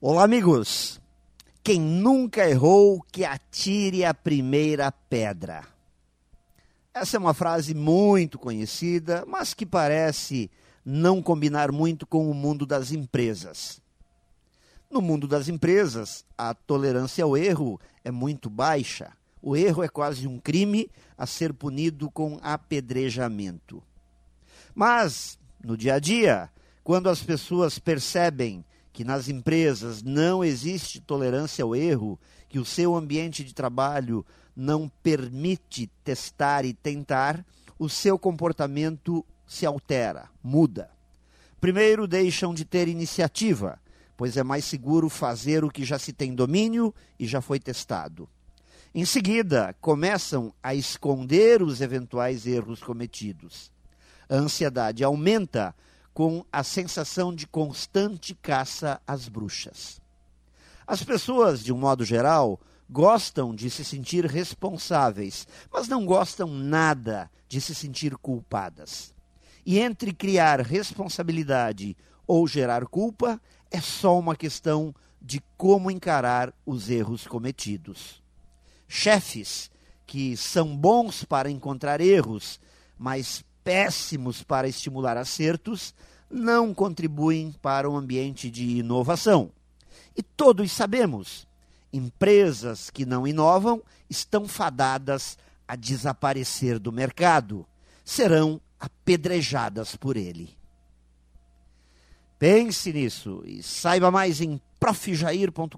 Olá, amigos! Quem nunca errou, que atire a primeira pedra. Essa é uma frase muito conhecida, mas que parece não combinar muito com o mundo das empresas. No mundo das empresas, a tolerância ao erro é muito baixa. O erro é quase um crime a ser punido com apedrejamento. Mas, no dia a dia, quando as pessoas percebem que nas empresas não existe tolerância ao erro, que o seu ambiente de trabalho não permite testar e tentar, o seu comportamento se altera, muda. Primeiro, deixam de ter iniciativa, pois é mais seguro fazer o que já se tem domínio e já foi testado. Em seguida, começam a esconder os eventuais erros cometidos. A ansiedade aumenta com a sensação de constante caça às bruxas. As pessoas, de um modo geral, gostam de se sentir responsáveis, mas não gostam nada de se sentir culpadas. E entre criar responsabilidade ou gerar culpa, é só uma questão de como encarar os erros cometidos. Chefes que são bons para encontrar erros, mas péssimos para estimular acertos, não contribuem para o ambiente de inovação. E todos sabemos, empresas que não inovam estão fadadas a desaparecer do mercado, serão apedrejadas por ele. Pense nisso e saiba mais em profjair.com.br.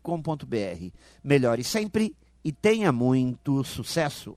Melhore sempre e tenha muito sucesso!